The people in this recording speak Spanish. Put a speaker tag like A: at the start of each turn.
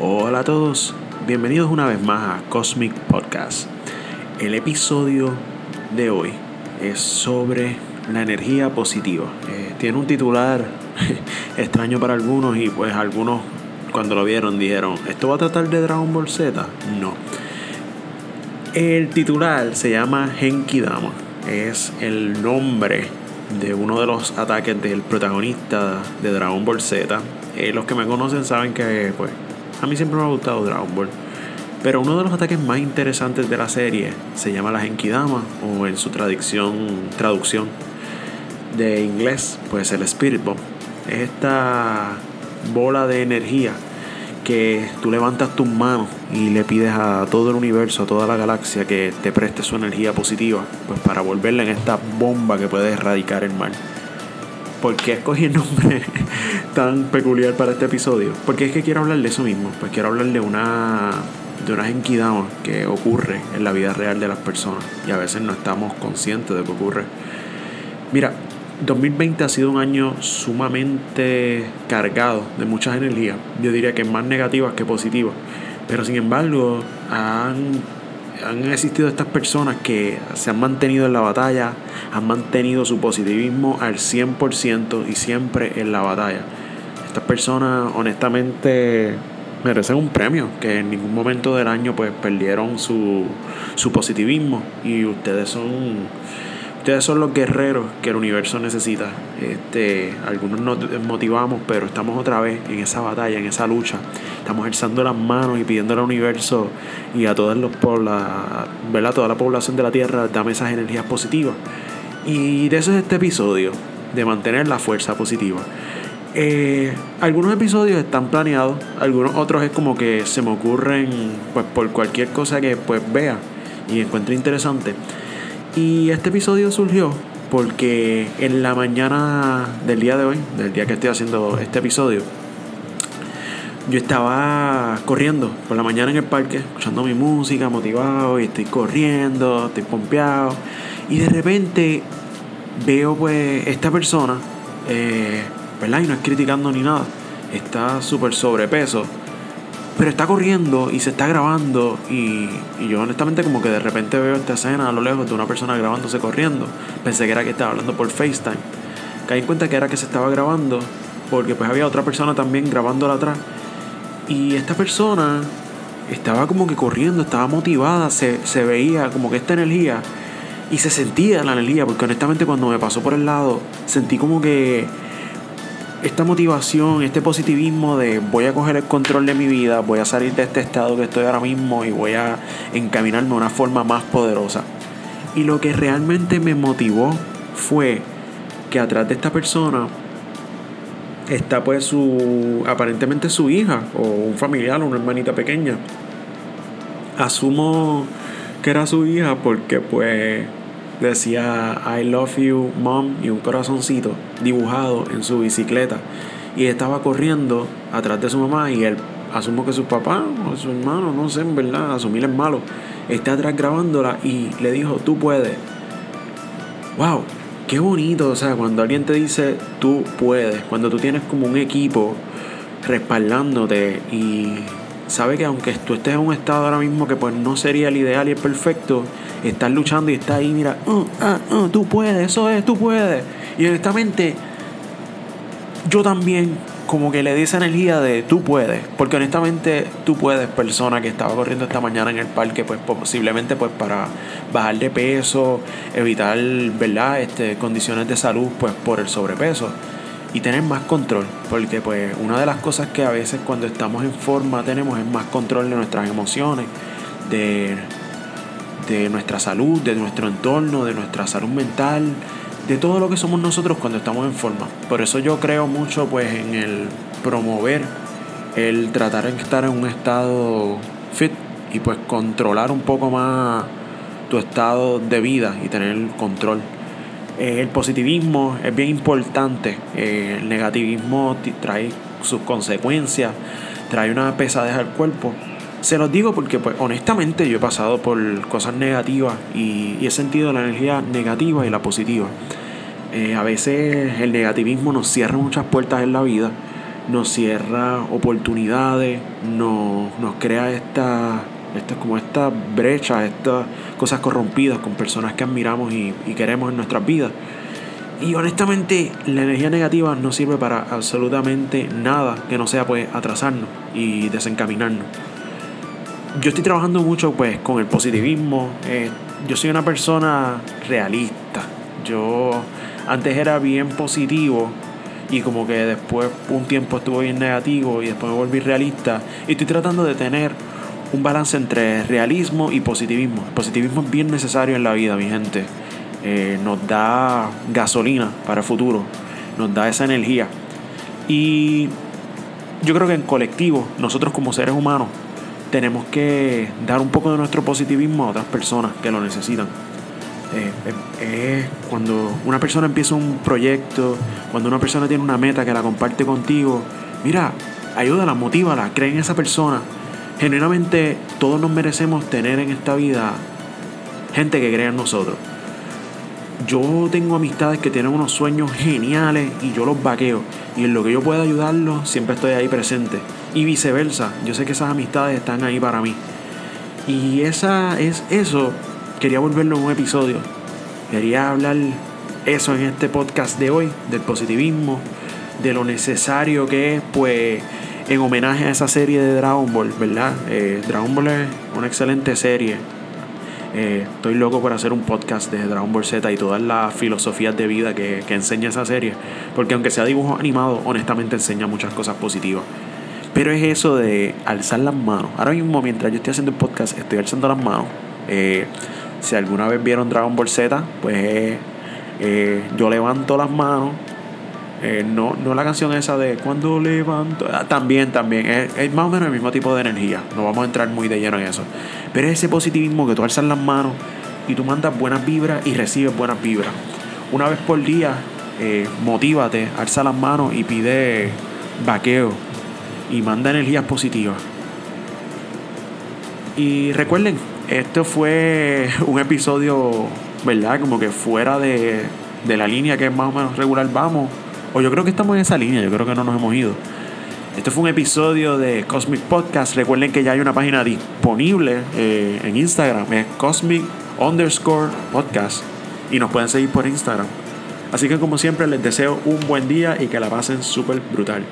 A: Hola a todos, bienvenidos una vez más a Cosmic Podcast. El episodio de hoy es sobre la energía positiva. Eh, tiene un titular extraño para algunos y pues algunos cuando lo vieron dijeron, ¿esto va a tratar de Dragon Ball Z? No. El titular se llama Genki Dama. Es el nombre de uno de los ataques del protagonista de Dragon Ball Z. Eh, los que me conocen saben que pues a mí siempre me ha gustado Dragon Ball. Pero uno de los ataques más interesantes de la serie se llama la Genkidama o en su traducción, traducción de inglés, pues el Spirit Bomb. Es esta bola de energía que tú levantas tus manos y le pides a todo el universo, a toda la galaxia que te preste su energía positiva, pues para volverla en esta bomba que puede erradicar el mal. ¿Por qué escogí el nombre tan peculiar para este episodio? Porque es que quiero hablar de eso mismo, pues quiero hablar de una de una genkidama que ocurre en la vida real de las personas y a veces no estamos conscientes de que ocurre. Mira, 2020 ha sido un año sumamente cargado de muchas energías. Yo diría que más negativas que positivas. Pero sin embargo, han, han existido estas personas que se han mantenido en la batalla, han mantenido su positivismo al 100% y siempre en la batalla. Estas personas honestamente merecen un premio, que en ningún momento del año pues perdieron su, su positivismo y ustedes son Ustedes son los guerreros que el universo necesita. Este, algunos nos motivamos, pero estamos otra vez en esa batalla, en esa lucha. Estamos alzando las manos y pidiendo al universo y a todos los ¿verdad? toda la población de la Tierra, dame esas energías positivas. Y de eso es este episodio, de mantener la fuerza positiva. Eh, algunos episodios están planeados, algunos otros es como que se me ocurren pues por cualquier cosa que pues vea y encuentre interesante. Y este episodio surgió porque en la mañana del día de hoy, del día que estoy haciendo este episodio, yo estaba corriendo por la mañana en el parque, escuchando mi música, motivado, y estoy corriendo, estoy pompeado. Y de repente veo pues esta persona, eh, ¿verdad? Y no es criticando ni nada, está súper sobrepeso pero está corriendo y se está grabando y, yo honestamente como que de repente veo esta escena a lo lejos de una persona grabándose corriendo. Pensé que era que estaba hablando por FaceTime. Caí en cuenta que era que se estaba grabando porque pues había otra persona también grabándola atrás. Y esta persona estaba como que corriendo, estaba motivada, se, se veía como que esta energía y se sentía la energía porque honestamente cuando me pasó por el lado sentí como que esta motivación, este positivismo de voy a coger el control de mi vida, voy a salir de este estado que estoy ahora mismo y voy a encaminarme de una forma más poderosa. Y lo que realmente me motivó fue que atrás de esta persona está pues su aparentemente su hija o un familiar o una hermanita pequeña. Asumo que era su hija porque pues decía I love you mom y un corazoncito dibujado en su bicicleta y estaba corriendo atrás de su mamá y él asumo que su papá o su hermano, no sé en verdad, asumir malo, está atrás grabándola y le dijo tú puedes. Wow, qué bonito, o sea, cuando alguien te dice tú puedes, cuando tú tienes como un equipo respaldándote y sabe que aunque tú estés en un estado ahora mismo que pues no sería el ideal y el perfecto, estás luchando y está ahí, mira, uh, ah, uh, tú puedes, eso es, tú puedes. Y honestamente, yo también como que le di esa energía de tú puedes, porque honestamente tú puedes, persona que estaba corriendo esta mañana en el parque, pues posiblemente pues para bajar de peso, evitar, ¿verdad? Este, condiciones de salud pues por el sobrepeso y tener más control, porque pues una de las cosas que a veces cuando estamos en forma tenemos es más control de nuestras emociones, de de nuestra salud, de nuestro entorno, de nuestra salud mental, de todo lo que somos nosotros cuando estamos en forma. Por eso yo creo mucho pues en el promover, el tratar de estar en un estado fit y pues controlar un poco más tu estado de vida y tener el control. Eh, el positivismo es bien importante, eh, el negativismo trae sus consecuencias, trae una pesadez al cuerpo se los digo porque, pues, honestamente, yo he pasado por cosas negativas y, he sentido la energía negativa y la positiva. Eh, a veces el negativismo nos cierra muchas puertas en la vida nos cierra oportunidades, nos, nos crea esta, esta, como esta brecha, estas cosas corrompidas con personas que admiramos y, y queremos en nuestras vidas. Y honestamente, la energía negativa no sirve para absolutamente nada que no sea pues atrasarnos y desencaminarnos. Yo estoy trabajando mucho pues con el positivismo. Eh, yo soy una persona realista. Yo antes era bien positivo y como que después un tiempo estuve bien negativo y después me volví realista. Y estoy tratando de tener un balance entre realismo y positivismo. El positivismo es bien necesario en la vida, mi gente. Eh, nos da gasolina para el futuro, nos da esa energía. Y yo creo que en colectivo, nosotros como seres humanos, tenemos que dar un poco de nuestro positivismo a otras personas que lo necesitan. Eh, cuando una persona empieza un proyecto, cuando una persona tiene una meta que la comparte contigo, mira, ayúdala, motívala, cree en esa persona. Genuinamente todos nos merecemos tener en esta vida gente que crea en nosotros. Yo tengo amistades que tienen unos sueños geniales y yo los vaqueo. Y en lo que yo pueda ayudarlos, siempre estoy ahí presente. Y viceversa, yo sé que esas amistades están ahí para mí. Y esa es eso. Quería volverlo en un episodio. Quería hablar eso en este podcast de hoy, del positivismo, de lo necesario que es, pues, en homenaje a esa serie de Dragon Ball, ¿verdad? Eh, Dragon Ball es una excelente serie eh, estoy loco por hacer un podcast de Dragon Ball Z y todas las filosofías de vida que, enseña esa serie. Porque aunque sea dibujo animado, honestamente enseña muchas cosas positivas. Pero es eso de alzar las manos. Ahora mismo, mientras yo estoy haciendo el podcast, estoy alzando las manos. Eh, si alguna vez vieron Dragon Ball Z, pues yo levanto las manos eh, no, no la canción esa de cuando levanto. Ah, también, también. Es, más o menos el mismo tipo de energía. No vamos a entrar muy de lleno en eso. Pero es ese positivismo que tú alzas las manos y tú mandas buenas vibras y recibes buenas vibras. Una vez por día, eh, motívate, alza las manos y pide vaqueo y manda energías positivas. Y recuerden, esto fue un episodio, ¿verdad? Como que fuera de, de la línea que más o menos regular vamos o yo creo que estamos en esa línea, yo creo que no nos hemos ido. Este fue un episodio de Cosmic Podcast. Recuerden que ya hay una página disponible eh, en Instagram, es Cosmic underscore podcast. Y nos pueden seguir por Instagram. Así que como siempre les deseo un buen día y que la pasen súper brutal.